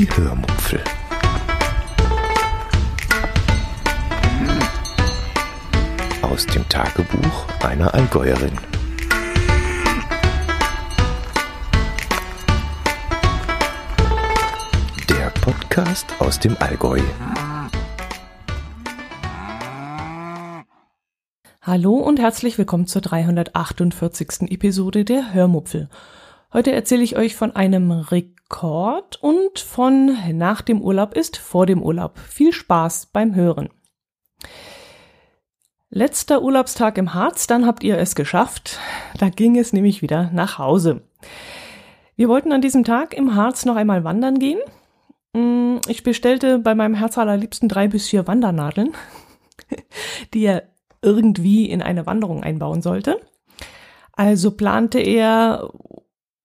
Die Hörmupfel. Aus dem Tagebuch einer Allgäuerin. Der Podcast aus dem Allgäu. Hallo und herzlich willkommen zur 348. Episode der Hörmupfel. Heute erzähle ich euch von einem Rekord und von nach dem Urlaub ist vor dem Urlaub. Viel Spaß beim Hören. Letzter Urlaubstag im Harz, dann habt ihr es geschafft. Da ging es nämlich wieder nach Hause. Wir wollten an diesem Tag im Harz noch einmal wandern gehen. Mm, ich bestellte bei meinem Herz allerliebsten drei bis vier Wandernadeln, die er irgendwie in eine Wanderung einbauen sollte. Also plante er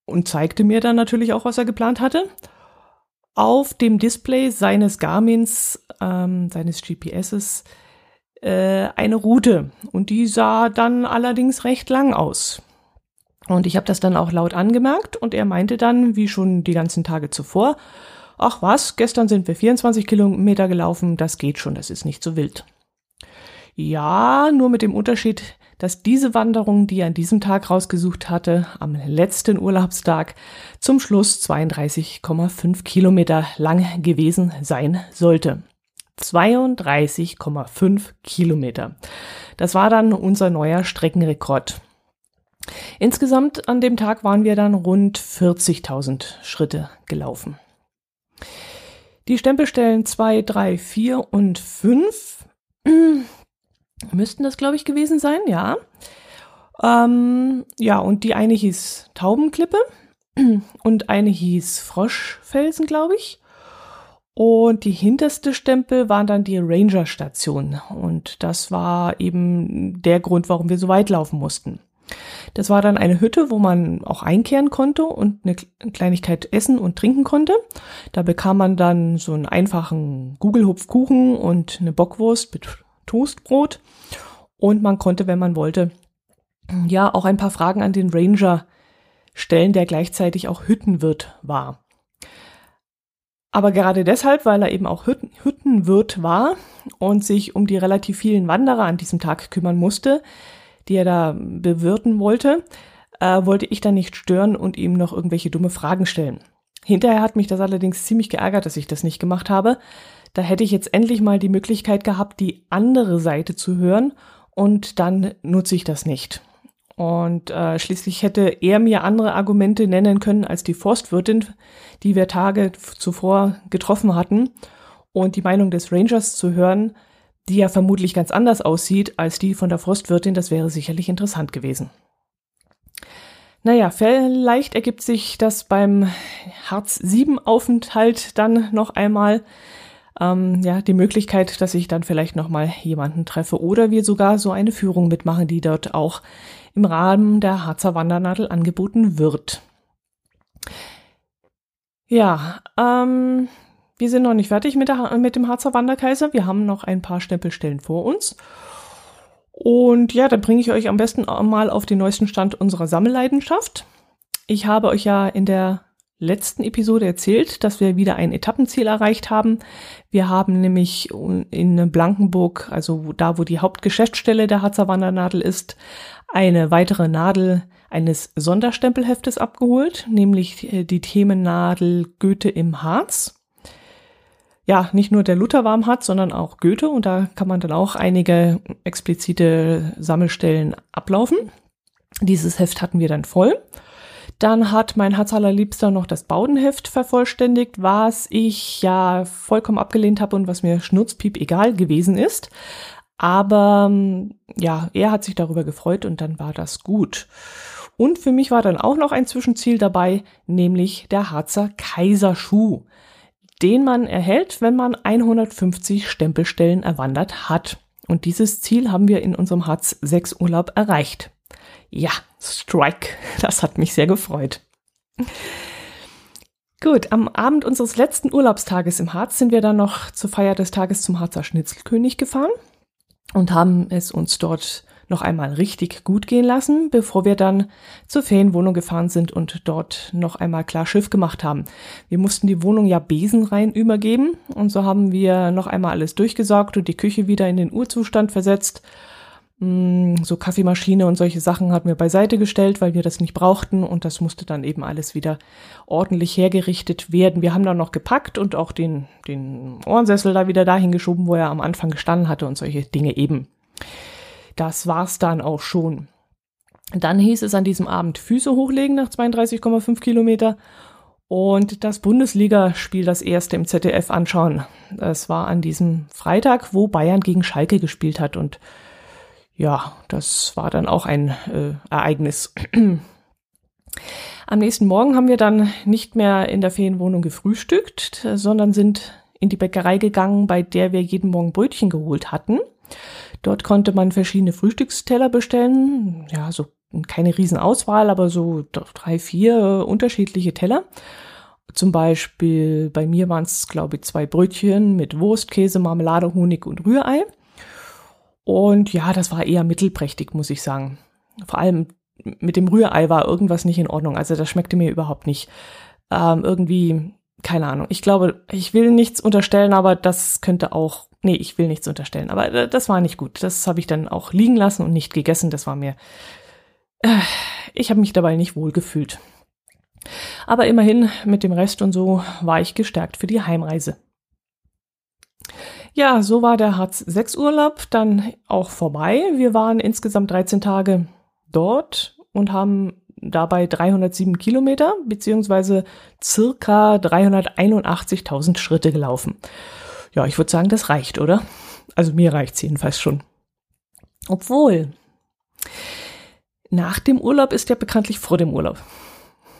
und zeigte mir dann natürlich auch, was er geplant hatte. Auf dem Display seines Garmins, ähm, seines GPSs, äh, eine Route. Und die sah dann allerdings recht lang aus. Und ich habe das dann auch laut angemerkt und er meinte dann, wie schon die ganzen Tage zuvor, ach was, gestern sind wir 24 Kilometer gelaufen, das geht schon, das ist nicht so wild. Ja, nur mit dem Unterschied, dass diese Wanderung, die er an diesem Tag rausgesucht hatte, am letzten Urlaubstag zum Schluss 32,5 Kilometer lang gewesen sein sollte. 32,5 Kilometer. Das war dann unser neuer Streckenrekord. Insgesamt an dem Tag waren wir dann rund 40.000 Schritte gelaufen. Die Stempelstellen 2, 3, 4 und 5 müssten das, glaube ich, gewesen sein, ja. Ähm, ja, und die eine hieß Taubenklippe und eine hieß Froschfelsen, glaube ich. Und die hinterste Stempel waren dann die Ranger-Station. Und das war eben der Grund, warum wir so weit laufen mussten. Das war dann eine Hütte, wo man auch einkehren konnte und eine Kleinigkeit essen und trinken konnte. Da bekam man dann so einen einfachen Gugelhupfkuchen und eine Bockwurst mit Toastbrot. Und man konnte, wenn man wollte, ja auch ein paar Fragen an den Ranger stellen, der gleichzeitig auch Hüttenwirt war. Aber gerade deshalb, weil er eben auch Hütten, Hüttenwirt war und sich um die relativ vielen Wanderer an diesem Tag kümmern musste, die er da bewirten wollte, äh, wollte ich dann nicht stören und ihm noch irgendwelche dumme Fragen stellen. Hinterher hat mich das allerdings ziemlich geärgert, dass ich das nicht gemacht habe, da hätte ich jetzt endlich mal die Möglichkeit gehabt, die andere Seite zu hören und dann nutze ich das nicht. Und äh, schließlich hätte er mir andere Argumente nennen können als die Forstwirtin, die wir Tage zuvor getroffen hatten. Und die Meinung des Rangers zu hören, die ja vermutlich ganz anders aussieht als die von der Forstwirtin, das wäre sicherlich interessant gewesen. Naja, vielleicht ergibt sich das beim Hartz 7 Aufenthalt dann noch einmal, ähm, ja, die Möglichkeit, dass ich dann vielleicht nochmal jemanden treffe oder wir sogar so eine Führung mitmachen, die dort auch im Rahmen der Harzer Wandernadel angeboten wird. Ja, ähm, wir sind noch nicht fertig mit, der, mit dem Harzer Wanderkaiser. Wir haben noch ein paar Stempelstellen vor uns. Und ja, dann bringe ich euch am besten mal auf den neuesten Stand unserer Sammelleidenschaft. Ich habe euch ja in der letzten Episode erzählt, dass wir wieder ein Etappenziel erreicht haben. Wir haben nämlich in Blankenburg, also da, wo die Hauptgeschäftsstelle der Harzer Wandernadel ist, eine weitere Nadel eines Sonderstempelheftes abgeholt, nämlich äh, die Themennadel Goethe im Harz. Ja, nicht nur der Luther war im sondern auch Goethe und da kann man dann auch einige explizite Sammelstellen ablaufen. Dieses Heft hatten wir dann voll. Dann hat mein Herz allerliebster noch das Baudenheft vervollständigt, was ich ja vollkommen abgelehnt habe und was mir schnurzpiep egal gewesen ist. Aber ja, er hat sich darüber gefreut und dann war das gut. Und für mich war dann auch noch ein Zwischenziel dabei, nämlich der Harzer Kaiserschuh, den man erhält, wenn man 150 Stempelstellen erwandert hat. Und dieses Ziel haben wir in unserem Harz 6 Urlaub erreicht. Ja, Strike. Das hat mich sehr gefreut. Gut, am Abend unseres letzten Urlaubstages im Harz sind wir dann noch zur Feier des Tages zum Harzer Schnitzelkönig gefahren und haben es uns dort noch einmal richtig gut gehen lassen, bevor wir dann zur Ferienwohnung gefahren sind und dort noch einmal klar Schiff gemacht haben. Wir mussten die Wohnung ja besenrein übergeben und so haben wir noch einmal alles durchgesaugt und die Küche wieder in den Urzustand versetzt. Mm, so Kaffeemaschine und solche Sachen hatten wir beiseite gestellt, weil wir das nicht brauchten und das musste dann eben alles wieder ordentlich hergerichtet werden. Wir haben dann noch gepackt und auch den, den Ohrensessel da wieder dahin geschoben, wo er am Anfang gestanden hatte und solche Dinge eben. Das war's dann auch schon. Dann hieß es an diesem Abend Füße hochlegen nach 32,5 Kilometer und das Bundesligaspiel, das erste im ZDF anschauen. Das war an diesem Freitag, wo Bayern gegen Schalke gespielt hat und ja, das war dann auch ein äh, Ereignis. Am nächsten Morgen haben wir dann nicht mehr in der Ferienwohnung gefrühstückt, sondern sind in die Bäckerei gegangen, bei der wir jeden Morgen Brötchen geholt hatten. Dort konnte man verschiedene Frühstücksteller bestellen. Ja, so keine Riesenauswahl, aber so drei, vier unterschiedliche Teller. Zum Beispiel bei mir waren es, glaube ich, zwei Brötchen mit Wurst, Käse, Marmelade, Honig und Rührei. Und ja, das war eher mittelprächtig, muss ich sagen. Vor allem mit dem Rührei war irgendwas nicht in Ordnung. Also das schmeckte mir überhaupt nicht. Ähm, irgendwie, keine Ahnung. Ich glaube, ich will nichts unterstellen, aber das könnte auch Nee, ich will nichts unterstellen, aber das war nicht gut. Das habe ich dann auch liegen lassen und nicht gegessen. Das war mir. Äh, ich habe mich dabei nicht wohl gefühlt. Aber immerhin mit dem Rest und so war ich gestärkt für die Heimreise. Ja, so war der Hartz 6 Urlaub dann auch vorbei. Wir waren insgesamt 13 Tage dort und haben dabei 307 Kilometer beziehungsweise circa 381.000 Schritte gelaufen. Ja, ich würde sagen, das reicht, oder? Also mir reicht's jedenfalls schon. Obwohl, nach dem Urlaub ist ja bekanntlich vor dem Urlaub.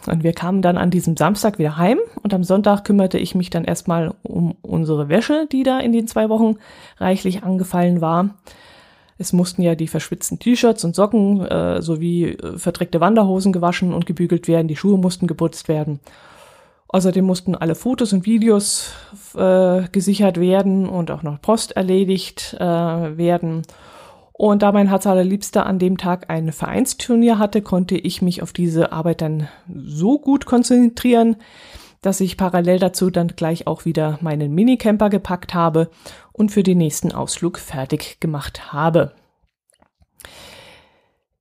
Und wir kamen dann an diesem Samstag wieder heim und am Sonntag kümmerte ich mich dann erstmal um unsere Wäsche, die da in den zwei Wochen reichlich angefallen war. Es mussten ja die verschwitzten T-Shirts und Socken äh, sowie äh, verdreckte Wanderhosen gewaschen und gebügelt werden, die Schuhe mussten geputzt werden. Außerdem mussten alle Fotos und Videos äh, gesichert werden und auch noch Post erledigt äh, werden. Und da mein Herz allerliebster an dem Tag ein Vereinsturnier hatte, konnte ich mich auf diese Arbeit dann so gut konzentrieren, dass ich parallel dazu dann gleich auch wieder meinen Minicamper gepackt habe und für den nächsten Ausflug fertig gemacht habe.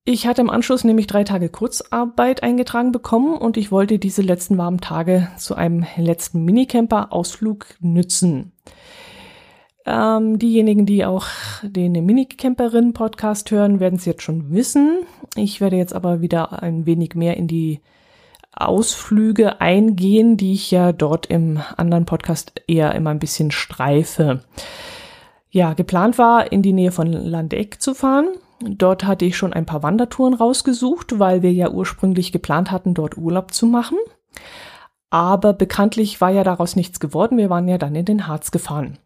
Ich hatte im Anschluss nämlich drei Tage Kurzarbeit eingetragen bekommen und ich wollte diese letzten warmen Tage zu einem letzten Minicamper-Ausflug nützen. Ähm, diejenigen, die auch den Minicamperin-Podcast hören, werden es jetzt schon wissen. Ich werde jetzt aber wieder ein wenig mehr in die Ausflüge eingehen, die ich ja dort im anderen Podcast eher immer ein bisschen streife. Ja, geplant war, in die Nähe von Landeck zu fahren Dort hatte ich schon ein paar Wandertouren rausgesucht, weil wir ja ursprünglich geplant hatten, dort Urlaub zu machen. Aber bekanntlich war ja daraus nichts geworden. Wir waren ja dann in den Harz gefahren.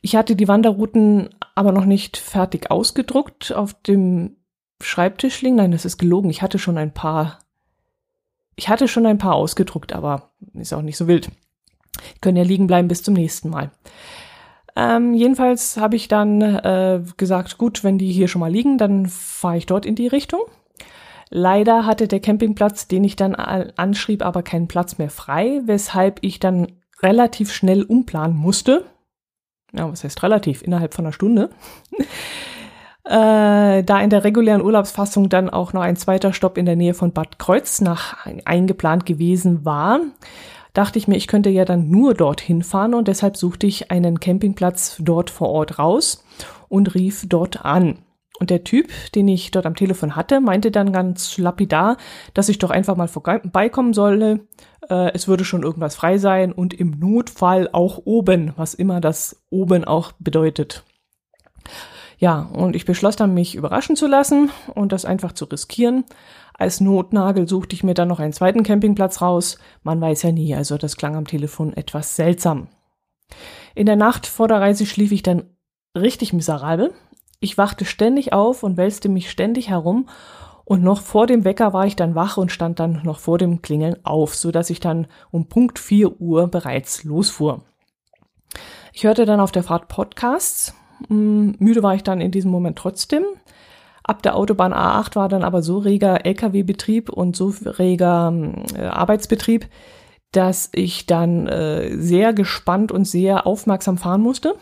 Ich hatte die Wanderrouten aber noch nicht fertig ausgedruckt auf dem Schreibtisch liegen. Nein, das ist gelogen. Ich hatte schon ein paar, ich hatte schon ein paar ausgedruckt, aber ist auch nicht so wild. können ja liegen bleiben bis zum nächsten Mal. Ähm, jedenfalls habe ich dann äh, gesagt, gut, wenn die hier schon mal liegen, dann fahre ich dort in die Richtung. Leider hatte der Campingplatz, den ich dann anschrieb, aber keinen Platz mehr frei, weshalb ich dann relativ schnell umplanen musste. Ja, was heißt relativ? Innerhalb von einer Stunde. äh, da in der regulären Urlaubsfassung dann auch noch ein zweiter Stopp in der Nähe von Bad Kreuznach eingeplant gewesen war, dachte ich mir, ich könnte ja dann nur dorthin fahren und deshalb suchte ich einen Campingplatz dort vor Ort raus und rief dort an. Und der Typ, den ich dort am Telefon hatte, meinte dann ganz lapidar, dass ich doch einfach mal vorbeikommen solle. Äh, es würde schon irgendwas frei sein und im Notfall auch oben, was immer das oben auch bedeutet. Ja, und ich beschloss dann, mich überraschen zu lassen und das einfach zu riskieren. Als Notnagel suchte ich mir dann noch einen zweiten Campingplatz raus. Man weiß ja nie, also das klang am Telefon etwas seltsam. In der Nacht vor der Reise schlief ich dann richtig miserabel. Ich wachte ständig auf und wälzte mich ständig herum und noch vor dem Wecker war ich dann wach und stand dann noch vor dem Klingeln auf, so dass ich dann um Punkt 4 Uhr bereits losfuhr. Ich hörte dann auf der Fahrt Podcasts. Hm, müde war ich dann in diesem Moment trotzdem, Ab der Autobahn A8 war dann aber so reger Lkw-Betrieb und so reger äh, Arbeitsbetrieb, dass ich dann äh, sehr gespannt und sehr aufmerksam fahren musste.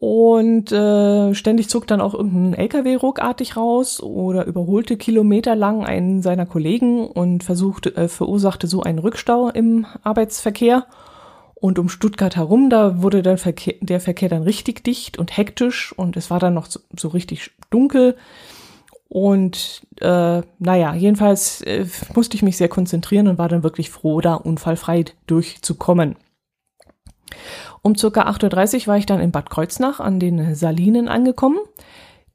Und äh, ständig zog dann auch irgendein LKW ruckartig raus oder überholte kilometerlang einen seiner Kollegen und versuchte, äh, verursachte so einen Rückstau im Arbeitsverkehr. Und um Stuttgart herum, da wurde der Verkehr, der Verkehr dann richtig dicht und hektisch und es war dann noch so, so richtig dunkel. Und äh, naja, jedenfalls äh, musste ich mich sehr konzentrieren und war dann wirklich froh, da unfallfrei durchzukommen. Um circa 8.30 Uhr war ich dann in Bad Kreuznach an den Salinen angekommen.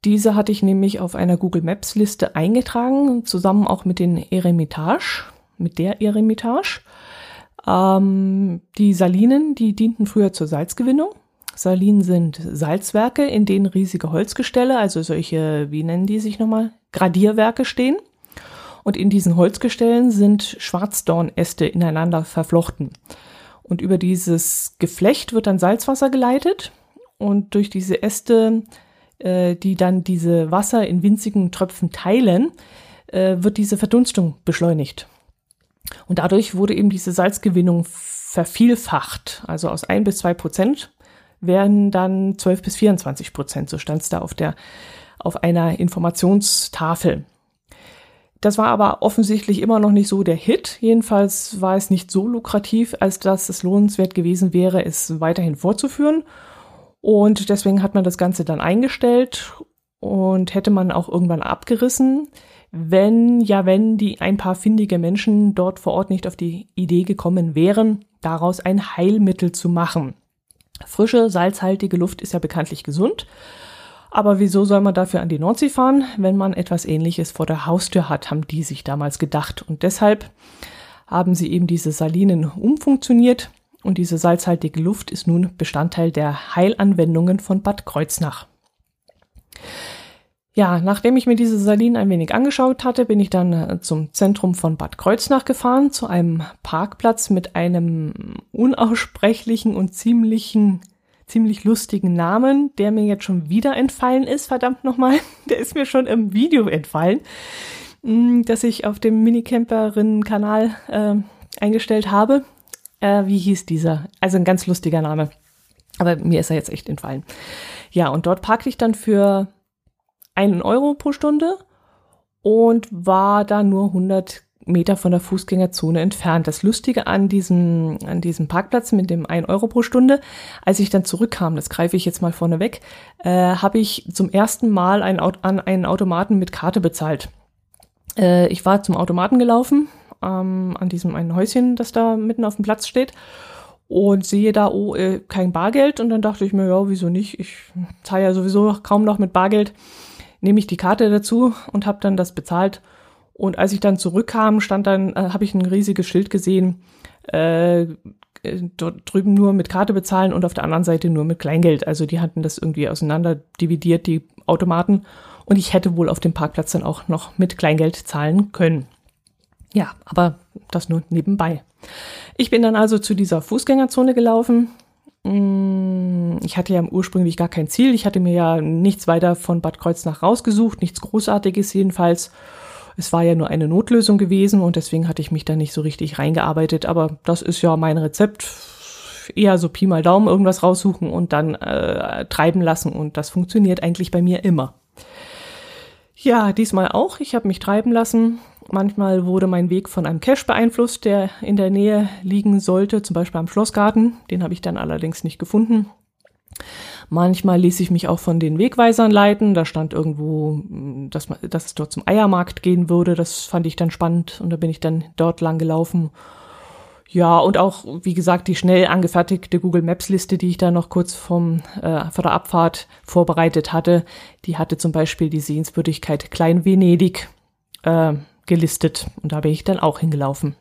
Diese hatte ich nämlich auf einer Google Maps Liste eingetragen, zusammen auch mit den Eremitage, mit der Eremitage. Ähm, die Salinen, die dienten früher zur Salzgewinnung. Salinen sind Salzwerke, in denen riesige Holzgestelle, also solche, wie nennen die sich nochmal, Gradierwerke stehen. Und in diesen Holzgestellen sind Schwarzdornäste ineinander verflochten. Und über dieses Geflecht wird dann Salzwasser geleitet und durch diese Äste, äh, die dann diese Wasser in winzigen Tröpfen teilen, äh, wird diese Verdunstung beschleunigt. Und dadurch wurde eben diese Salzgewinnung vervielfacht. Also aus ein bis zwei Prozent werden dann 12 bis 24 Prozent. So stand es da auf der, auf einer Informationstafel. Das war aber offensichtlich immer noch nicht so der Hit. Jedenfalls war es nicht so lukrativ, als dass es lohnenswert gewesen wäre, es weiterhin fortzuführen. Und deswegen hat man das Ganze dann eingestellt und hätte man auch irgendwann abgerissen wenn, ja, wenn die ein paar findige Menschen dort vor Ort nicht auf die Idee gekommen wären, daraus ein Heilmittel zu machen. Frische, salzhaltige Luft ist ja bekanntlich gesund. Aber wieso soll man dafür an die Nordsee fahren, wenn man etwas ähnliches vor der Haustür hat, haben die sich damals gedacht. Und deshalb haben sie eben diese Salinen umfunktioniert und diese salzhaltige Luft ist nun Bestandteil der Heilanwendungen von Bad Kreuznach. Ja, nachdem ich mir diese Salinen ein wenig angeschaut hatte, bin ich dann äh, zum Zentrum von Bad Kreuznach gefahren, zu einem Parkplatz mit einem unaussprechlichen und ziemlichen, ziemlich lustigen Namen, der mir jetzt schon wieder entfallen ist, verdammt nochmal. Der ist mir schon im Video entfallen, mm, das ich auf dem Minicamperinnen-Kanal äh, eingestellt habe. Äh, wie hieß dieser? Also ein ganz lustiger Name. Aber mir ist er jetzt echt entfallen. Ja, und dort parkte ich dann für einen Euro pro Stunde und war da nur 100 Meter von der Fußgängerzone entfernt. Das Lustige an diesem, an diesem Parkplatz mit dem 1 Euro pro Stunde, als ich dann zurückkam, das greife ich jetzt mal vorneweg, äh, habe ich zum ersten Mal ein, an einen Automaten mit Karte bezahlt. Äh, ich war zum Automaten gelaufen, ähm, an diesem einen Häuschen, das da mitten auf dem Platz steht und sehe da, oh, äh, kein Bargeld. Und dann dachte ich mir, ja, wieso nicht? Ich zahle ja sowieso kaum noch mit Bargeld nehme ich die Karte dazu und habe dann das bezahlt. Und als ich dann zurückkam, stand dann, äh, habe ich ein riesiges Schild gesehen, äh, dort drüben nur mit Karte bezahlen und auf der anderen Seite nur mit Kleingeld. Also die hatten das irgendwie auseinander dividiert, die Automaten. Und ich hätte wohl auf dem Parkplatz dann auch noch mit Kleingeld zahlen können. Ja, aber das nur nebenbei. Ich bin dann also zu dieser Fußgängerzone gelaufen, Mm, ich hatte ja ursprünglich gar kein Ziel. Ich hatte mir ja nichts weiter von Bad Kreuznach rausgesucht, nichts Großartiges jedenfalls. Es war ja nur eine Notlösung gewesen und deswegen hatte ich mich da nicht so richtig reingearbeitet. Aber das ist ja mein Rezept. Eher so Pi mal Daumen irgendwas raussuchen und dann äh, treiben lassen. Und das funktioniert eigentlich bei mir immer. Ja, diesmal auch. Ich habe mich treiben lassen. Manchmal wurde mein Weg von einem Cache beeinflusst, der in der Nähe liegen sollte, zum Beispiel am Schlossgarten. Den habe ich dann allerdings nicht gefunden. Manchmal ließ ich mich auch von den Wegweisern leiten. Da stand irgendwo, dass, dass es dort zum Eiermarkt gehen würde. Das fand ich dann spannend und da bin ich dann dort lang gelaufen. Ja, und auch, wie gesagt, die schnell angefertigte Google Maps Liste, die ich da noch kurz vom, äh, vor der Abfahrt vorbereitet hatte, die hatte zum Beispiel die Sehenswürdigkeit Klein Venedig. Äh, gelistet und da bin ich dann auch hingelaufen.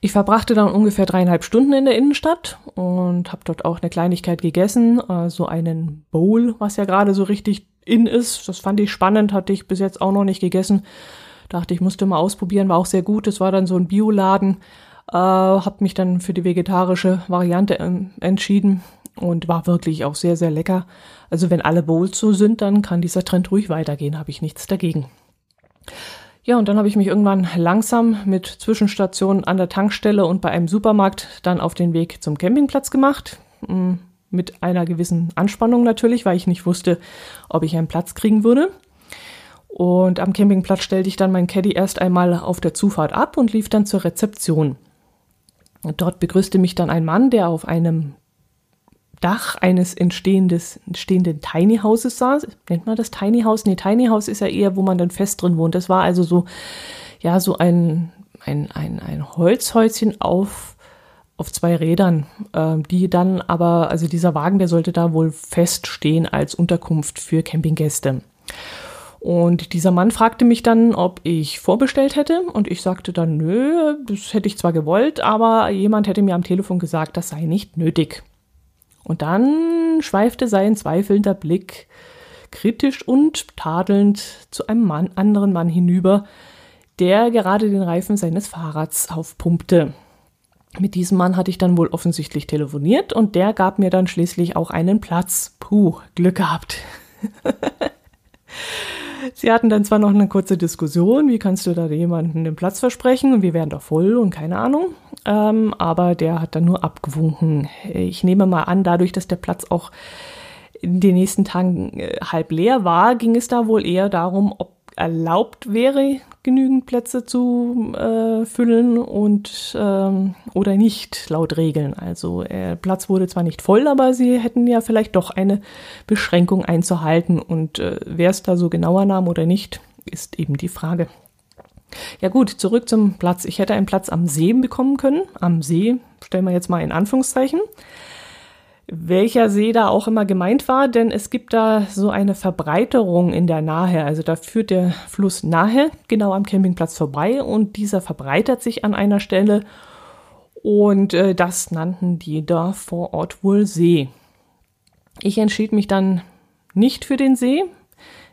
Ich verbrachte dann ungefähr dreieinhalb Stunden in der Innenstadt und habe dort auch eine Kleinigkeit gegessen, äh, so einen Bowl, was ja gerade so richtig in ist. Das fand ich spannend, hatte ich bis jetzt auch noch nicht gegessen. Dachte ich, musste mal ausprobieren, war auch sehr gut. Es war dann so ein Bioladen, Äh, habe mich dann für die vegetarische Variante ähm, entschieden und war wirklich auch sehr, sehr lecker. Also wenn alle Bowls so sind, dann kann dieser Trend ruhig weitergehen, habe ich nichts dagegen. Ja, und dann habe ich mich irgendwann langsam mit Zwischenstationen an der Tankstelle und bei einem Supermarkt dann auf den Weg zum Campingplatz gemacht. Mm, mit einer gewissen Anspannung natürlich, weil ich nicht wusste, ob ich einen Platz kriegen würde. Und am Campingplatz stellte ich dann meinen Caddy erst einmal auf der Zufahrt ab und lief dann zur Rezeption. Dort begrüßte mich dann ein Mann, der auf einem Dach eines entstehendes, entstehenden Tiny Houses saß. Nennt man das Tiny House? Nee, Tiny House ist ja eher, wo man dann fest drin wohnt. Das war also so, ja, so ein, ein, ein, ein Holzhäuschen auf, auf zwei Rädern, äh, die dann aber, also dieser Wagen, der sollte da wohl feststehen als Unterkunft für Campinggäste. Und dieser Mann fragte mich dann, ob ich vorbestellt hätte. Und ich sagte dann, nö, das hätte ich zwar gewollt, aber jemand hätte mir am Telefon gesagt, das sei nicht nötig. Und dann schweifte sein zweifelnder Blick kritisch und tadelnd zu einem Mann, anderen Mann hinüber, der gerade den Reifen seines Fahrrads aufpumpte. Mit diesem Mann hatte ich dann wohl offensichtlich telefoniert und der gab mir dann schließlich auch einen Platz. Puh, Glück gehabt. Sie hatten dann zwar noch eine kurze Diskussion, wie kannst du da jemanden den Platz versprechen und wir wären doch voll und keine Ahnung, ähm, aber der hat dann nur abgewunken. Ich nehme mal an, dadurch, dass der Platz auch in den nächsten Tagen äh, halb leer war, ging es da wohl eher darum, ob erlaubt wäre, genügend Plätze zu äh, füllen und ähm, oder nicht laut Regeln. Also äh, Platz wurde zwar nicht voll, aber sie hätten ja vielleicht doch eine Beschränkung einzuhalten und äh, wer es da so genauer nahm oder nicht, ist eben die Frage. Ja gut, zurück zum Platz. Ich hätte einen Platz am See bekommen können. Am See stellen wir jetzt mal in Anführungszeichen welcher See da auch immer gemeint war, denn es gibt da so eine Verbreiterung in der Nahe. Also da führt der Fluss Nahe genau am Campingplatz vorbei und dieser verbreitert sich an einer Stelle und äh, das nannten die da vor Ort wohl See. Ich entschied mich dann nicht für den See,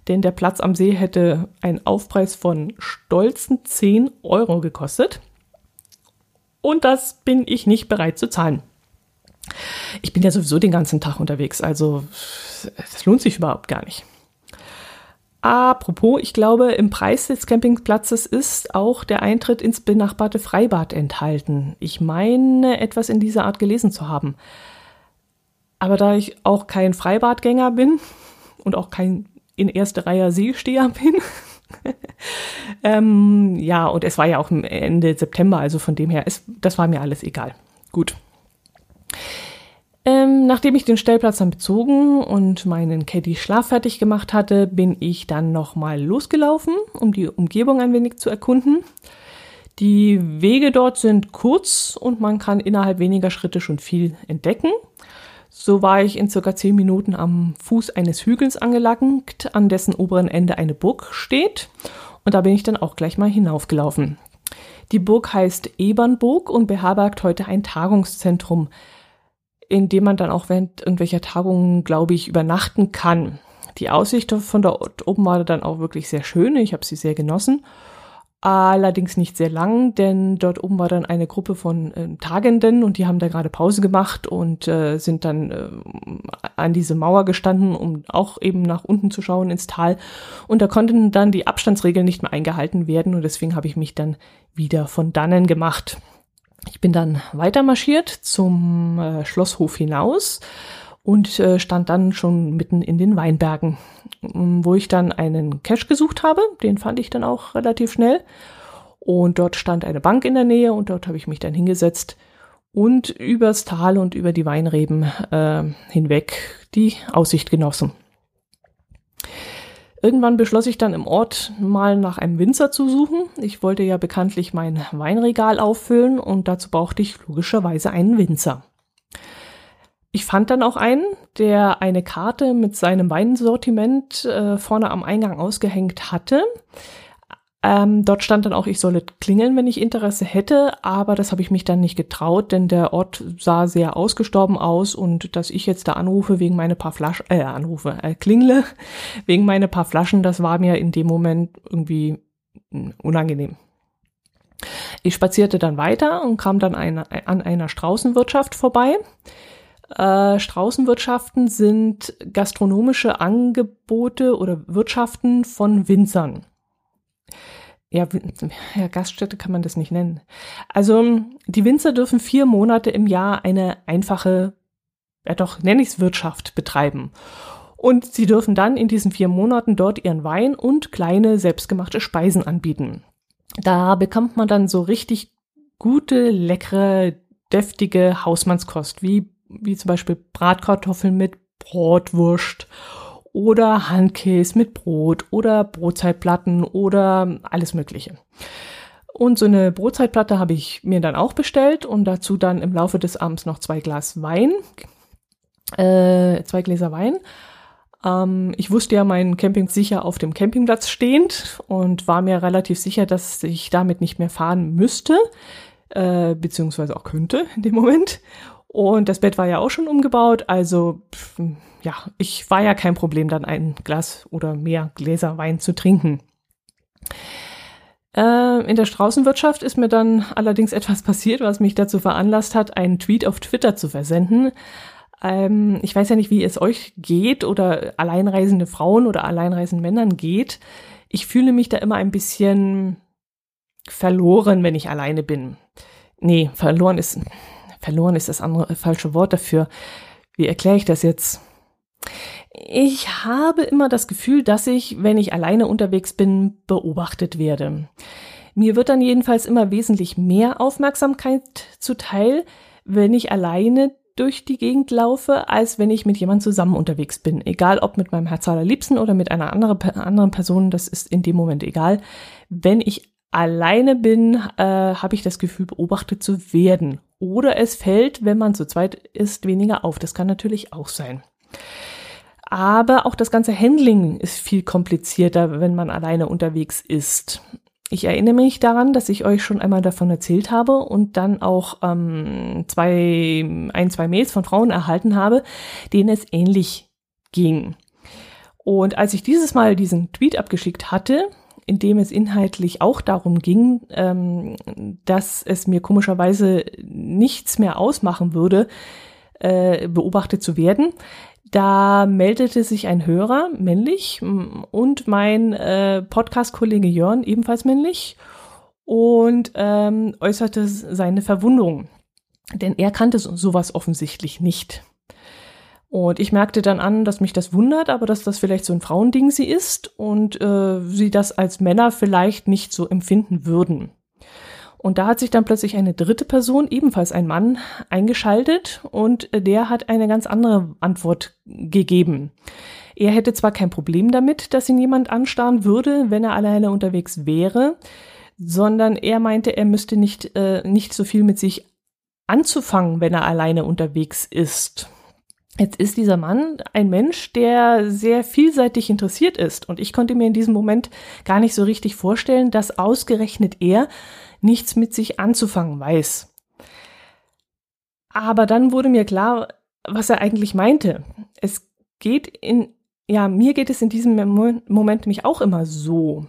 denn der Platz am See hätte einen Aufpreis von stolzen 10 Euro gekostet. Und das bin ich nicht bereit zu zahlen. Ich bin ja sowieso den ganzen Tag unterwegs, also das lohnt sich überhaupt gar nicht. Apropos, ich glaube, im Preis des Campingplatzes ist auch der Eintritt ins benachbarte Freibad enthalten. Ich meine, etwas in dieser Art gelesen zu haben. Aber da ich auch kein Freibadgänger bin und auch kein in erster Reihe Seesteher bin, ähm, ja, und es war ja auch Ende September, also von dem her, ist, das war mir alles egal. Gut. Ähm, nachdem ich den Stellplatz dann bezogen und meinen Caddy schlaffertig gemacht hatte, bin ich dann nochmal losgelaufen, um die Umgebung ein wenig zu erkunden. Die Wege dort sind kurz und man kann innerhalb weniger Schritte schon viel entdecken. So war ich in circa zehn Minuten am Fuß eines Hügels angelangt, an dessen oberen Ende eine Burg steht. Und da bin ich dann auch gleich mal hinaufgelaufen. Die Burg heißt Ebernburg und beherbergt heute ein Tagungszentrum in dem man dann auch während irgendwelcher Tagungen, glaube ich, übernachten kann. Die Aussicht von dort oben war dann auch wirklich sehr schön. Ich habe sie sehr genossen. Allerdings nicht sehr lang, denn dort oben war dann eine Gruppe von äh, Tagenden und die haben da gerade Pause gemacht und äh, sind dann äh, an diese Mauer gestanden, um auch eben nach unten zu schauen ins Tal. Und da konnten dann die Abstandsregeln nicht mehr eingehalten werden und deswegen habe ich mich dann wieder von dannen gemacht. Ich bin dann weiter marschiert zum äh, Schlosshof hinaus und äh, stand dann schon mitten in den Weinbergen, ähm, wo ich dann einen Cache gesucht habe. Den fand ich dann auch relativ schnell. Und dort stand eine Bank in der Nähe und dort habe ich mich dann hingesetzt und übers Tal und über die Weinreben äh, hinweg die Aussicht genossen. Irgendwann beschloss ich dann im Ort mal nach einem Winzer zu suchen. Ich wollte ja bekanntlich mein Weinregal auffüllen und dazu brauchte ich logischerweise einen Winzer. Ich fand dann auch einen, der eine Karte mit seinem Weinsortiment äh, vorne am Eingang ausgehängt hatte. Ähm, dort stand dann auch, ich solle klingeln, wenn ich Interesse hätte, aber das habe ich mich dann nicht getraut, denn der Ort sah sehr ausgestorben aus und dass ich jetzt da anrufe wegen meine paar Flaschen, äh, anrufe, äh, klingle wegen meine paar Flaschen, das war mir in dem Moment irgendwie hm, unangenehm. Ich spazierte dann weiter und kam dann eine, an einer Straußenwirtschaft vorbei. Äh, Straußenwirtschaften sind gastronomische Angebote oder Wirtschaften von Winzern. Ja, ja, Gaststätte kann man das nicht nennen. Also die Winzer dürfen vier Monate im Jahr eine einfache, ja doch, nenne ich es Wirtschaft betreiben. Und sie dürfen dann in diesen vier Monaten dort ihren Wein und kleine selbstgemachte Speisen anbieten. Da bekommt man dann so richtig gute, leckere, deftige Hausmannskost, wie wie zum Beispiel Bratkartoffeln mit Brotwurst oder Handkäse mit Brot oder Brotzeitplatten oder alles Mögliche. Und so eine Brotzeitplatte habe ich mir dann auch bestellt und dazu dann im Laufe des Abends noch zwei Glas Wein, äh, zwei Gläser Wein. Ähm, ich wusste ja meinen Camping sicher auf dem Campingplatz stehend und war mir relativ sicher, dass ich damit nicht mehr fahren müsste, äh, beziehungsweise auch könnte in dem Moment. Und das Bett war ja auch schon umgebaut, also ja, ich war ja kein Problem, dann ein Glas oder mehr Gläser Wein zu trinken. Äh, in der Straußenwirtschaft ist mir dann allerdings etwas passiert, was mich dazu veranlasst hat, einen Tweet auf Twitter zu versenden. Ähm, ich weiß ja nicht, wie es euch geht oder alleinreisende Frauen oder alleinreisenden Männern geht. Ich fühle mich da immer ein bisschen verloren, wenn ich alleine bin. Nee, verloren ist verloren ist das andere falsche Wort dafür. Wie erkläre ich das jetzt? Ich habe immer das Gefühl, dass ich, wenn ich alleine unterwegs bin, beobachtet werde. Mir wird dann jedenfalls immer wesentlich mehr Aufmerksamkeit zuteil, wenn ich alleine durch die Gegend laufe, als wenn ich mit jemandem zusammen unterwegs bin. Egal ob mit meinem Herz allerliebsten oder mit einer anderen Person, das ist in dem Moment egal. Wenn ich alleine bin, äh, habe ich das Gefühl, beobachtet zu werden. Oder es fällt, wenn man zu zweit ist, weniger auf. Das kann natürlich auch sein. Aber auch das ganze Handling ist viel komplizierter, wenn man alleine unterwegs ist. Ich erinnere mich daran, dass ich euch schon einmal davon erzählt habe und dann auch ähm, zwei, ein, zwei Mails von Frauen erhalten habe, denen es ähnlich ging. Und als ich dieses Mal diesen Tweet abgeschickt hatte, in dem es inhaltlich auch darum ging, ähm, dass es mir komischerweise nichts mehr ausmachen würde, äh, beobachtet zu werden. Da meldete sich ein Hörer, männlich, und mein äh, Podcast-Kollege Jörn, ebenfalls männlich, und ähm, äußerte seine Verwunderung. Denn er kannte sowas offensichtlich nicht. Und ich merkte dann an, dass mich das wundert, aber dass das vielleicht so ein Frauending sie ist und äh, sie das als Männer vielleicht nicht so empfinden würden. Und da hat sich dann plötzlich eine dritte Person, ebenfalls ein Mann, eingeschaltet und der hat eine ganz andere Antwort gegeben. Er hätte zwar kein Problem damit, dass ihn jemand anstarren würde, wenn er alleine unterwegs wäre, sondern er meinte, er müsste nicht, äh, nicht so viel mit sich anzufangen, wenn er alleine unterwegs ist. Jetzt ist dieser Mann ein Mensch, der sehr vielseitig interessiert ist. Und ich konnte mir in diesem Moment gar nicht so richtig vorstellen, dass ausgerechnet er nichts mit sich anzufangen weiß. Aber dann wurde mir klar, was er eigentlich meinte. Es geht in, ja, mir geht es in diesem Moment mich auch immer so.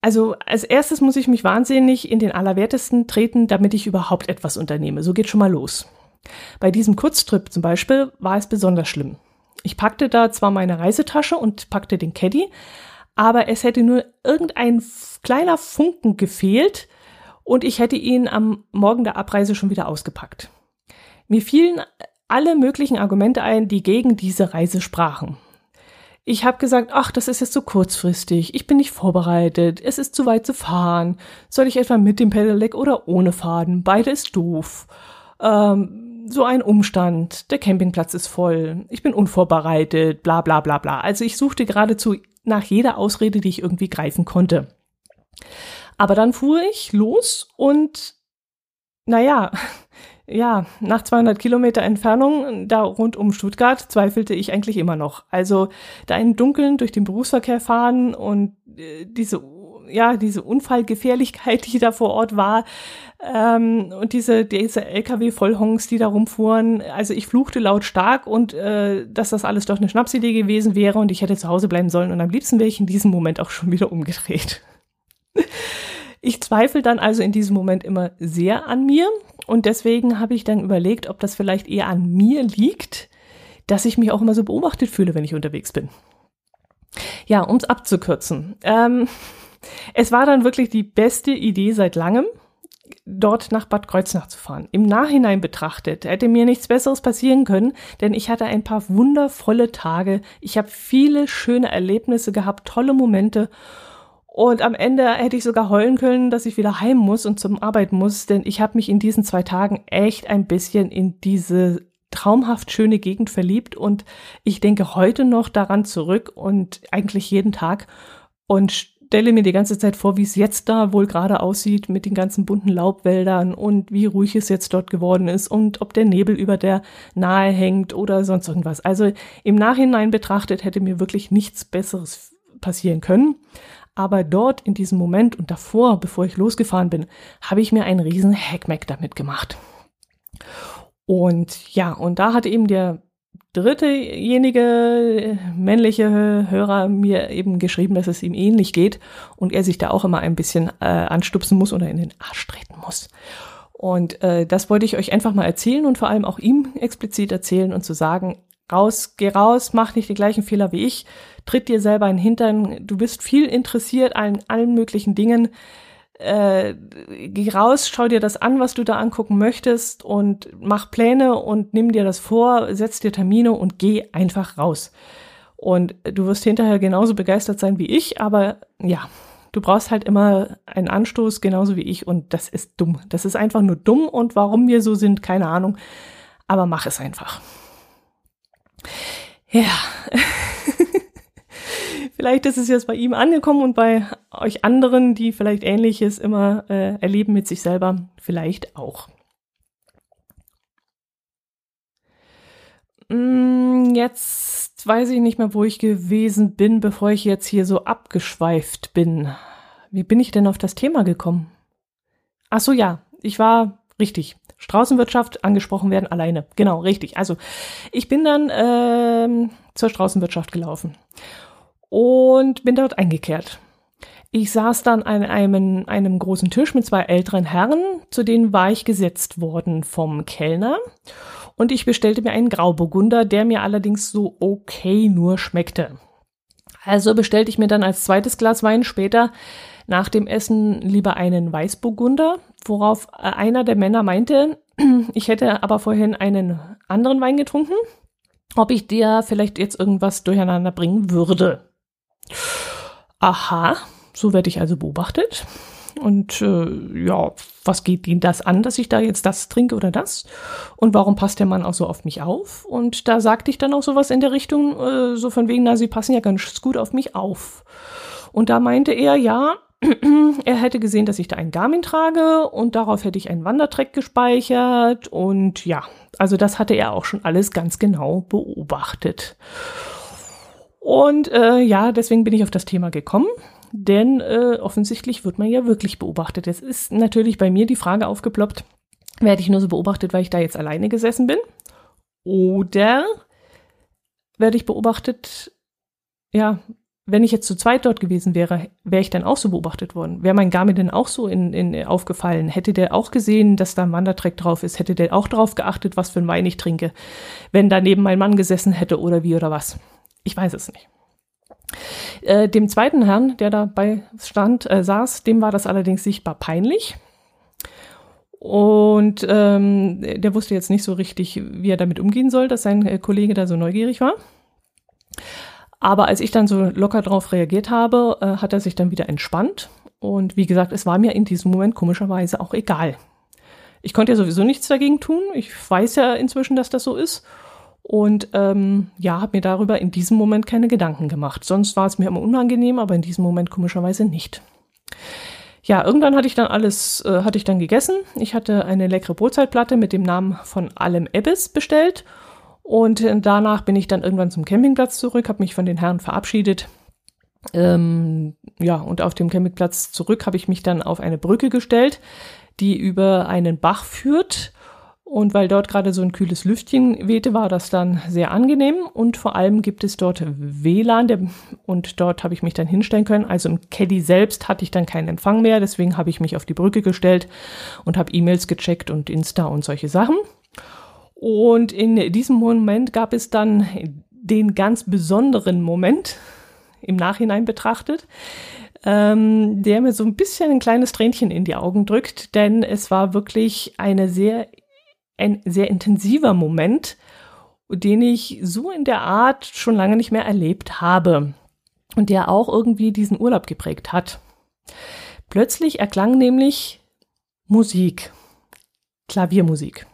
Also als erstes muss ich mich wahnsinnig in den Allerwertesten treten, damit ich überhaupt etwas unternehme. So geht schon mal los. Bei diesem Kurztrip zum Beispiel war es besonders schlimm. Ich packte da zwar meine Reisetasche und packte den Caddy, aber es hätte nur irgendein kleiner Funken gefehlt und ich hätte ihn am Morgen der Abreise schon wieder ausgepackt. Mir fielen alle möglichen Argumente ein, die gegen diese Reise sprachen. Ich habe gesagt, ach, das ist jetzt so kurzfristig, ich bin nicht vorbereitet, es ist zu weit zu fahren, soll ich etwa mit dem Pedelec oder ohne fahren, beide ist doof. Ähm, so ein Umstand, der Campingplatz ist voll, ich bin unvorbereitet, bla bla bla bla. Also ich suchte geradezu nach jeder Ausrede, die ich irgendwie greifen konnte. Aber dann fuhr ich los und naja, ja, nach 200 Kilometer Entfernung, da rund um Stuttgart, zweifelte ich eigentlich immer noch. Also da im Dunkeln durch den Berufsverkehr fahren und äh, diese ja, diese Unfallgefährlichkeit, die da vor Ort war, ähm, und diese, diese LKW-Vollhongs, die da rumfuhren. Also ich fluchte lautstark und äh, dass das alles doch eine Schnapsidee gewesen wäre und ich hätte zu Hause bleiben sollen. Und am liebsten wäre ich in diesem Moment auch schon wieder umgedreht. Ich zweifle dann also in diesem Moment immer sehr an mir und deswegen habe ich dann überlegt, ob das vielleicht eher an mir liegt, dass ich mich auch immer so beobachtet fühle, wenn ich unterwegs bin. Ja, um es abzukürzen. Ähm, es war dann wirklich die beste Idee seit langem, dort nach Bad Kreuznach zu fahren. Im Nachhinein betrachtet hätte mir nichts Besseres passieren können, denn ich hatte ein paar wundervolle Tage. Ich habe viele schöne Erlebnisse gehabt, tolle Momente und am Ende hätte ich sogar heulen können, dass ich wieder heim muss und zum Arbeiten muss, denn ich habe mich in diesen zwei Tagen echt ein bisschen in diese traumhaft schöne Gegend verliebt und ich denke heute noch daran zurück und eigentlich jeden Tag und stelle mir die ganze Zeit vor, wie es jetzt da wohl gerade aussieht mit den ganzen bunten Laubwäldern und wie ruhig es jetzt dort geworden ist und ob der Nebel über der nahe hängt oder sonst irgendwas. Also im Nachhinein betrachtet hätte mir wirklich nichts Besseres passieren können. Aber dort in diesem Moment und davor, bevor ich losgefahren bin, habe ich mir einen riesen Hackmack damit gemacht. Und ja, und da hat eben der drittejenige äh, männliche Hörer mir eben geschrieben, dass es ihm ähnlich geht und er sich da auch immer ein bisschen äh, anstupsen muss oder in den Arsch treten muss. Und äh, das wollte ich euch einfach mal erzählen und vor allem auch ihm explizit erzählen und zu sagen, raus, geh raus, mach nicht die gleichen Fehler wie ich, tritt dir selber in den Hintern, du bist viel interessiert an allen möglichen Dingen. Äh, geh raus, schau dir das an, was du da angucken möchtest und mach Pläne und nimm dir das vor, setz dir Termine und geh einfach raus. Und du wirst hinterher genauso begeistert sein wie ich, aber ja, du brauchst halt immer einen Anstoß, genauso wie ich, und das ist dumm. Das ist einfach nur dumm und warum wir so sind, keine Ahnung. Aber mach es einfach. Ja. Vielleicht ist es jetzt bei ihm angekommen und bei euch anderen, die vielleicht Ähnliches immer äh, erleben mit sich selber, vielleicht auch. Mm, jetzt weiß ich nicht mehr, wo ich gewesen bin, bevor ich jetzt hier so abgeschweift bin. Wie bin ich denn auf das Thema gekommen? Ach so, ja, ich war richtig. Straußenwirtschaft angesprochen werden alleine. Genau, richtig. Also ich bin dann ähm, zur Straußenwirtschaft gelaufen und bin dort eingekehrt. Ich saß dann an einem, einem großen Tisch mit zwei älteren Herren, zu denen war ich gesetzt worden vom Kellner. Und ich bestellte mir einen Grauburgunder, der mir allerdings so okay nur schmeckte. Also bestellte ich mir dann als zweites Glas Wein später nach dem Essen lieber einen Weißburgunder, worauf einer der Männer meinte, ich hätte aber vorhin einen anderen Wein getrunken, ob ich dir vielleicht jetzt irgendwas durcheinander bringen würde. Aha, so werde ich also beobachtet. Und äh, ja, was geht Ihnen das an, dass ich da jetzt das trinke oder das? Und warum passt der Mann auch so auf mich auf? Und da sagte ich dann auch sowas in der Richtung, äh, so von wegen, na, Sie passen ja ganz gut auf mich auf. Und da meinte er, ja, er hätte gesehen, dass ich da einen Garmin trage und darauf hätte ich einen Wandertrack gespeichert. Und ja, also das hatte er auch schon alles ganz genau beobachtet. Und äh, ja, deswegen bin ich auf das Thema gekommen, denn äh, offensichtlich wird man ja wirklich beobachtet. Es ist natürlich bei mir die Frage aufgeploppt, werde ich nur so beobachtet, weil ich da jetzt alleine gesessen bin? Oder werde ich beobachtet, ja, wenn ich jetzt zu zweit dort gewesen wäre, wäre ich dann auch so beobachtet worden? Wäre mein Garmin denn auch so in, in, aufgefallen? Hätte der auch gesehen, dass da ein Wandertrack drauf ist? Hätte der auch darauf geachtet, was für ein Wein ich trinke? Wenn da neben mein Mann gesessen hätte oder wie oder was? Ich weiß es nicht. Äh, dem zweiten Herrn, der dabei stand, äh, saß, dem war das allerdings sichtbar peinlich. Und ähm, der wusste jetzt nicht so richtig, wie er damit umgehen soll, dass sein äh, Kollege da so neugierig war. Aber als ich dann so locker drauf reagiert habe, äh, hat er sich dann wieder entspannt. Und wie gesagt, es war mir in diesem Moment komischerweise auch egal. Ich konnte ja sowieso nichts dagegen tun. Ich weiß ja inzwischen, dass das so ist. Und ähm, ja, habe mir darüber in diesem Moment keine Gedanken gemacht. Sonst war es mir immer unangenehm, aber in diesem Moment komischerweise nicht. Ja, irgendwann hatte ich dann alles, äh, hatte ich dann gegessen. Ich hatte eine leckere Brotzeitplatte mit dem Namen von Allem Ebbes bestellt. Und äh, danach bin ich dann irgendwann zum Campingplatz zurück, habe mich von den Herren verabschiedet. Ähm, ja, und auf dem Campingplatz zurück habe ich mich dann auf eine Brücke gestellt, die über einen Bach führt Und weil dort gerade so ein kühles Lüftchen wehte, war das dann sehr angenehm. Und vor allem gibt es dort WLAN der, und dort habe ich mich dann hinstellen können. Also im Caddy selbst hatte ich dann keinen Empfang mehr. Deswegen habe ich mich auf die Brücke gestellt und habe E-Mails gecheckt und Insta und solche Sachen. Und in diesem Moment gab es dann den ganz besonderen Moment im Nachhinein betrachtet, ähm, der mir so ein bisschen ein kleines Tränchen in die Augen drückt, denn es war wirklich eine sehr ein sehr intensiver Moment, den ich so in der Art schon lange nicht mehr erlebt habe und der auch irgendwie diesen Urlaub geprägt hat. Plötzlich erklang nämlich Musik, Klaviermusik.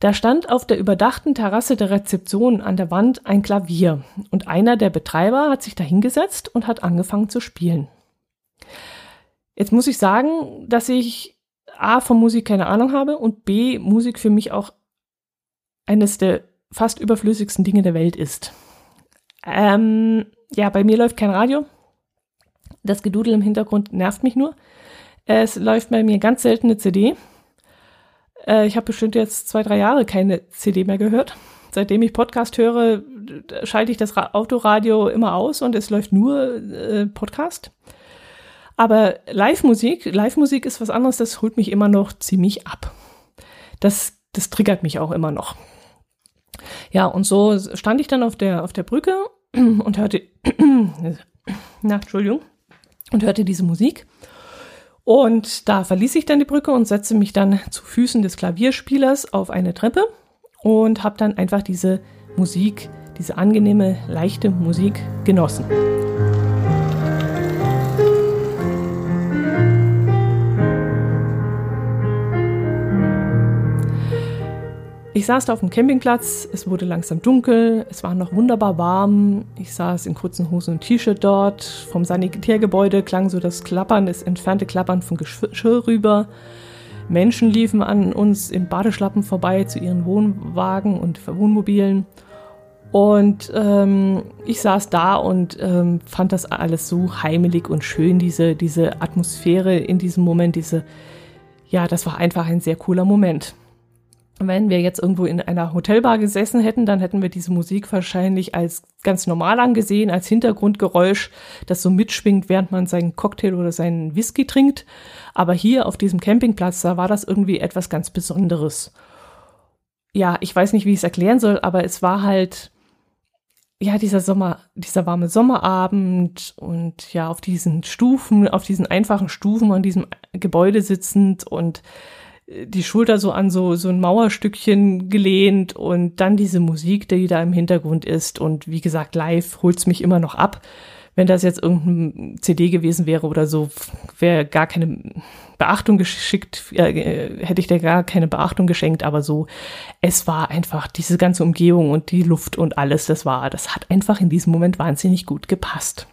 Da stand auf der überdachten Terrasse der Rezeption an der Wand ein Klavier und einer der Betreiber hat sich da hingesetzt und hat angefangen zu spielen. Jetzt muss ich sagen, dass ich A, von Musik keine Ahnung habe und B, Musik für mich auch eines der fast überflüssigsten Dinge der Welt ist. Ähm, ja, bei mir läuft kein Radio. Das Gedudel im Hintergrund nervt mich nur. Es läuft bei mir ganz selten eine CD. Äh, ich habe bestimmt jetzt zwei, drei Jahre keine CD mehr gehört. Seitdem ich Podcast höre, schalte ich das Autoradio immer aus und es läuft nur äh, Podcast. Aber Live-Musik, Live-Musik ist was anderes, das holt mich immer noch ziemlich ab. Das, das triggert mich auch immer noch. Ja, und so stand ich dann auf der, auf der Brücke und hörte, na, Entschuldigung, und hörte diese Musik. Und da verließ ich dann die Brücke und setzte mich dann zu Füßen des Klavierspielers auf eine Treppe und habe dann einfach diese Musik, diese angenehme, leichte Musik genossen. Ich saß da auf dem Campingplatz, es wurde langsam dunkel, es war noch wunderbar warm. Ich saß in kurzen Hosen und T-Shirt dort. Vom Sanitärgebäude klang so das Klappern, das entfernte Klappern von Geschirr rüber. Menschen liefen an uns in Badeschlappen vorbei zu ihren Wohnwagen und Wohnmobilen. Und ähm, ich saß da und ähm, fand das alles so heimelig und schön, diese, diese Atmosphäre in diesem Moment, diese, ja, das war einfach ein sehr cooler Moment. Wenn wir jetzt irgendwo in einer Hotelbar gesessen hätten, dann hätten wir diese Musik wahrscheinlich als ganz normal angesehen, als Hintergrundgeräusch, das so mitschwingt, während man seinen Cocktail oder seinen Whisky trinkt. Aber hier auf diesem Campingplatz, da war das irgendwie etwas ganz Besonderes. Ja, ich weiß nicht, wie ich es erklären soll, aber es war halt, ja, dieser Sommer, dieser warme Sommerabend und ja, auf diesen Stufen, auf diesen einfachen Stufen an diesem Gebäude sitzend und die Schulter so an so, so ein Mauerstückchen gelehnt und dann diese Musik, die da im Hintergrund ist. Und wie gesagt, live holt's mich immer noch ab. Wenn das jetzt irgendein CD gewesen wäre oder so, wäre gar keine Beachtung geschickt, äh, hätte ich dir gar keine Beachtung geschenkt, aber so, es war einfach diese ganze Umgebung und die Luft und alles, das war, das hat einfach in diesem Moment wahnsinnig gut gepasst.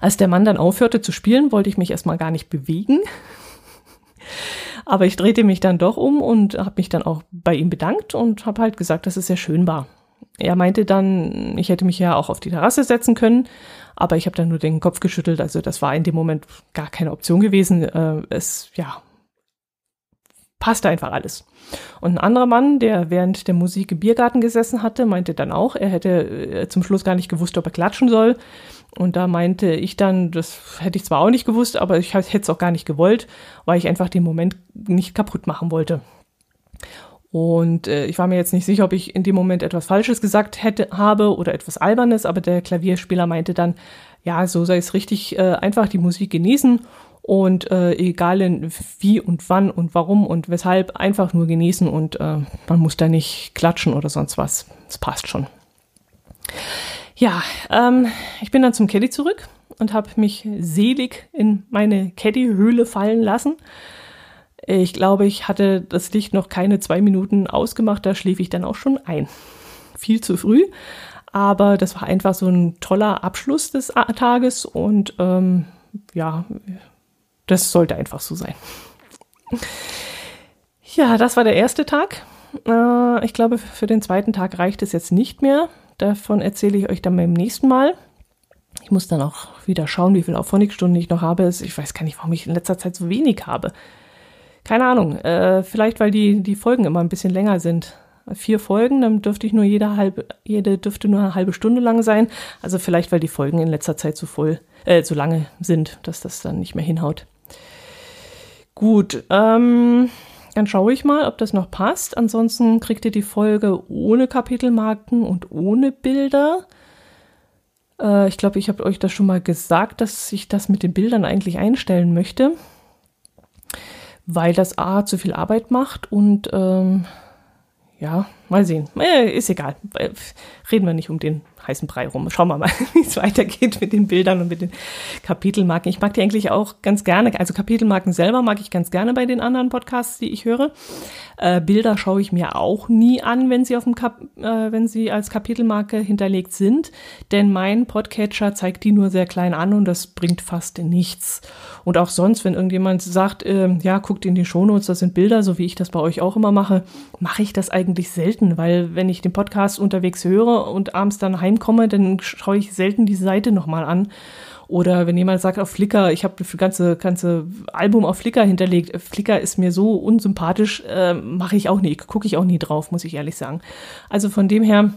Als der Mann dann aufhörte zu spielen, wollte ich mich erstmal gar nicht bewegen. Aber ich drehte mich dann doch um und habe mich dann auch bei ihm bedankt und habe halt gesagt, dass es sehr schön war. Er meinte dann, ich hätte mich ja auch auf die Terrasse setzen können, aber ich habe dann nur den Kopf geschüttelt. Also das war in dem Moment gar keine Option gewesen. Äh, es, ja, passte einfach alles. Und ein anderer Mann, der während der Musik im Biergarten gesessen hatte, meinte dann auch, er hätte äh, zum Schluss gar nicht gewusst, ob er klatschen soll. Und da meinte ich dann, das hätte ich zwar auch nicht gewusst, aber ich hätte es auch gar nicht gewollt, weil ich einfach den Moment nicht kaputt machen wollte. Und äh, ich war mir jetzt nicht sicher, ob ich in dem Moment etwas Falsches gesagt hätte, habe oder etwas Albernes, aber der Klavierspieler meinte dann, ja, so sei es richtig, äh, einfach die Musik genießen und äh, egal in wie und wann und warum und weshalb, einfach nur genießen und äh, man muss da nicht klatschen oder sonst was. Es passt schon. Ja, ähm, ich bin dann zum Caddy zurück und habe mich selig in meine Caddy-Höhle fallen lassen. Ich glaube, ich hatte das Licht noch keine zwei Minuten ausgemacht, da schlief ich dann auch schon ein. Viel zu früh, aber das war einfach so ein toller Abschluss des Tages und ähm, ja, das sollte einfach so sein. Ja, das war der erste Tag. Äh, ich glaube, für den zweiten Tag reicht es jetzt nicht mehr. Davon erzähle ich euch dann beim nächsten Mal. Ich muss dann auch wieder schauen, wie viele Auphonic-Stunden ich noch habe. Ich weiß gar nicht, warum ich in letzter Zeit so wenig habe. keine Ahnung, äh, vielleicht weil die, die Folgen immer ein bisschen länger sind. Vier Folgen, dann dürfte ich nur jede halbe, jede dürfte nur eine halbe Stunde lang sein. Also vielleicht, weil die Folgen in letzter Zeit zu voll, äh, zu lange sind, dass das dann nicht mehr hinhaut. Gut, ähm, dann schaue ich mal, ob das noch passt. Ansonsten kriegt ihr die Folge ohne Kapitelmarken und ohne Bilder. Äh, ich glaube, ich habe euch das schon mal gesagt, dass ich das mit den Bildern eigentlich einstellen möchte, weil das A zu viel Arbeit macht und ähm, ja, mal sehen. Äh, ist egal. Äh, reden wir nicht um den heißen Brei rum. Schauen wir mal, wie es weitergeht mit den Bildern und mit den Kapitelmarken. Ich mag die eigentlich auch ganz gerne. Also Kapitelmarken selber mag ich ganz gerne bei den anderen Podcasts, die ich höre. Äh, Bilder schaue ich mir auch nie an, wenn sie auf dem Kap äh, wenn sie als Kapitelmarke hinterlegt sind, denn mein Podcatcher zeigt die nur sehr klein an und das bringt fast nichts. Und auch sonst, wenn irgendjemand sagt, äh, ja, guckt in die Shownotes, das sind Bilder, so wie ich das bei euch auch immer mache, mache ich das eigentlich selten, weil wenn ich den Podcast unterwegs höre und abends dann heimkomme, dann schaue ich selten die Seite nochmal an oder wenn jemand sagt auf Flickr, ich habe das ganze, ganze Album auf Flickr hinterlegt, Flickr ist mir so unsympathisch, äh, mache ich auch nie, gucke ich auch nie drauf, muss ich ehrlich sagen. Also von dem her,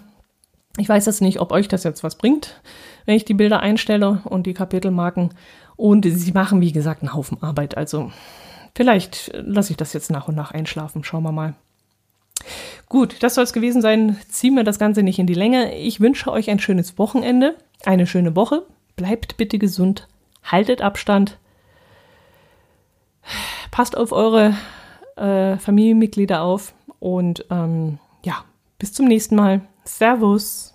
ich weiß jetzt nicht, ob euch das jetzt was bringt, wenn ich die Bilder einstelle und die Kapitelmarken. Und sie machen, wie gesagt, einen Haufen Arbeit. Also vielleicht lasse ich das jetzt nach und nach einschlafen. Schauen wir mal. Gut, das soll es gewesen sein. Ziehen wir das Ganze nicht in die Länge. Ich wünsche euch ein schönes Wochenende, eine schöne Woche. Bleibt bitte gesund, haltet Abstand, passt auf eure äh, Familienmitglieder auf und ähm, ja, bis zum nächsten Mal. Servus.